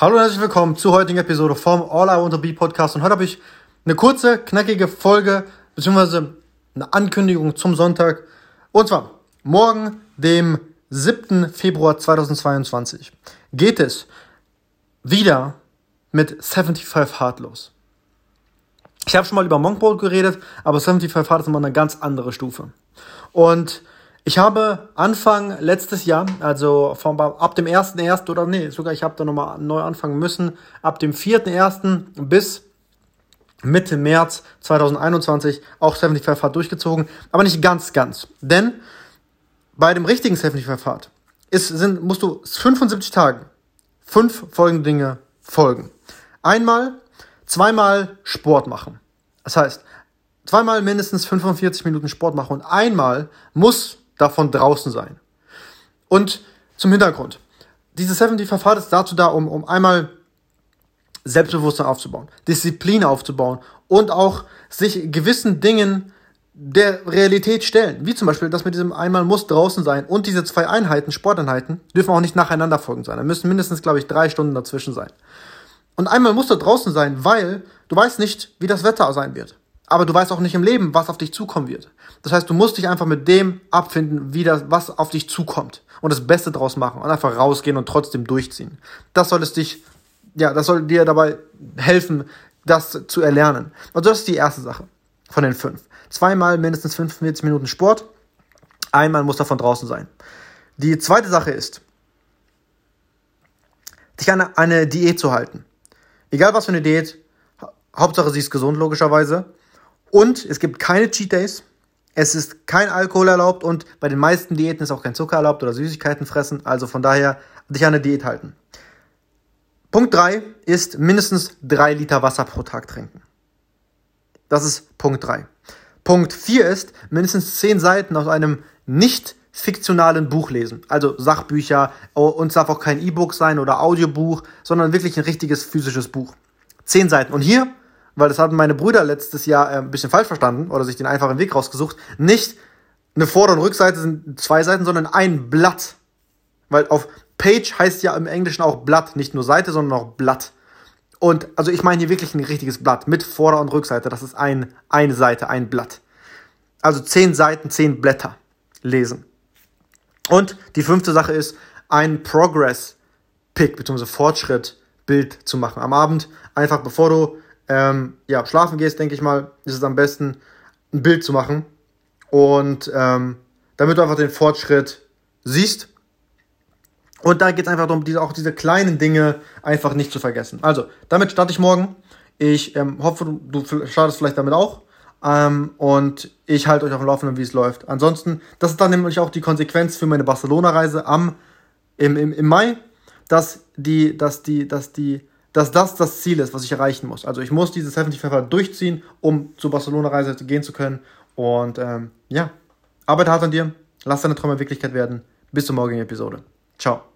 Hallo und herzlich willkommen zur heutigen Episode vom All I Want to Be Podcast. Und heute habe ich eine kurze, knackige Folge, beziehungsweise eine Ankündigung zum Sonntag. Und zwar morgen, dem 7. Februar 2022, geht es wieder mit 75 Hard los. Ich habe schon mal über Monkboard geredet, aber 75 Hard ist immer eine ganz andere Stufe. Und ich habe Anfang letztes Jahr, also vom, ab dem 1.1. oder nee, sogar ich habe da nochmal neu anfangen müssen, ab dem 4.1. bis Mitte März 2021 auch 75 Fahrt durchgezogen, aber nicht ganz, ganz. Denn bei dem richtigen 75 Fahrt ist, sind, musst du 75 Tagen fünf folgende Dinge folgen. Einmal, zweimal Sport machen. Das heißt, zweimal mindestens 45 Minuten Sport machen und einmal muss davon draußen sein. Und zum Hintergrund. Diese 70 Verfahren ist dazu da, um, um einmal Selbstbewusstsein aufzubauen, Disziplin aufzubauen und auch sich gewissen Dingen der Realität stellen. Wie zum Beispiel, dass mit diesem einmal muss draußen sein und diese zwei Einheiten, Sporteinheiten, dürfen auch nicht nacheinander folgen sein. Da müssen mindestens, glaube ich, drei Stunden dazwischen sein. Und einmal muss da draußen sein, weil du weißt nicht, wie das Wetter sein wird aber du weißt auch nicht im Leben, was auf dich zukommen wird. Das heißt, du musst dich einfach mit dem abfinden, wie das, was auf dich zukommt und das Beste draus machen und einfach rausgehen und trotzdem durchziehen. Das soll es dich, ja, das soll dir dabei helfen, das zu erlernen. Und das ist die erste Sache von den fünf. Zweimal mindestens 45 Minuten Sport, einmal muss davon draußen sein. Die zweite Sache ist, dich an eine Diät zu halten. Egal was für eine Diät, Hauptsache sie ist gesund, logischerweise. Und es gibt keine Cheat Days. Es ist kein Alkohol erlaubt und bei den meisten Diäten ist auch kein Zucker erlaubt oder Süßigkeiten fressen. Also von daher dich an eine Diät halten. Punkt 3 ist mindestens 3 Liter Wasser pro Tag trinken. Das ist Punkt 3. Punkt 4 ist mindestens 10 Seiten aus einem nicht fiktionalen Buch lesen. Also Sachbücher oh, und es darf auch kein E-Book sein oder Audiobuch, sondern wirklich ein richtiges physisches Buch. 10 Seiten. Und hier weil das hatten meine Brüder letztes Jahr äh, ein bisschen falsch verstanden oder sich den einfachen Weg rausgesucht. Nicht eine Vorder- und Rückseite sind zwei Seiten, sondern ein Blatt. Weil auf Page heißt ja im Englischen auch Blatt, nicht nur Seite, sondern auch Blatt. Und also ich meine hier wirklich ein richtiges Blatt mit Vorder- und Rückseite. Das ist ein, eine Seite, ein Blatt. Also zehn Seiten, zehn Blätter lesen. Und die fünfte Sache ist, ein Progress-Pick bzw. Fortschritt-Bild zu machen. Am Abend, einfach bevor du ähm, ja, schlafen gehst, denke ich mal, ist es am besten, ein Bild zu machen. Und ähm, damit du einfach den Fortschritt siehst. Und da geht es einfach darum, diese, auch diese kleinen Dinge einfach nicht zu vergessen. Also, damit starte ich morgen. Ich ähm, hoffe, du, du startest vielleicht damit auch. Ähm, und ich halte euch auf dem Laufenden, wie es läuft. Ansonsten, das ist dann nämlich auch die Konsequenz für meine Barcelona-Reise im, im, im Mai, dass die, dass die, dass die dass das das Ziel ist, was ich erreichen muss. Also ich muss diese 70 Pfeffer durchziehen, um zur Barcelona-Reise gehen zu können. Und ähm, ja, arbeite hart an dir, lass deine Träume Wirklichkeit werden. Bis zur morgigen Episode. Ciao.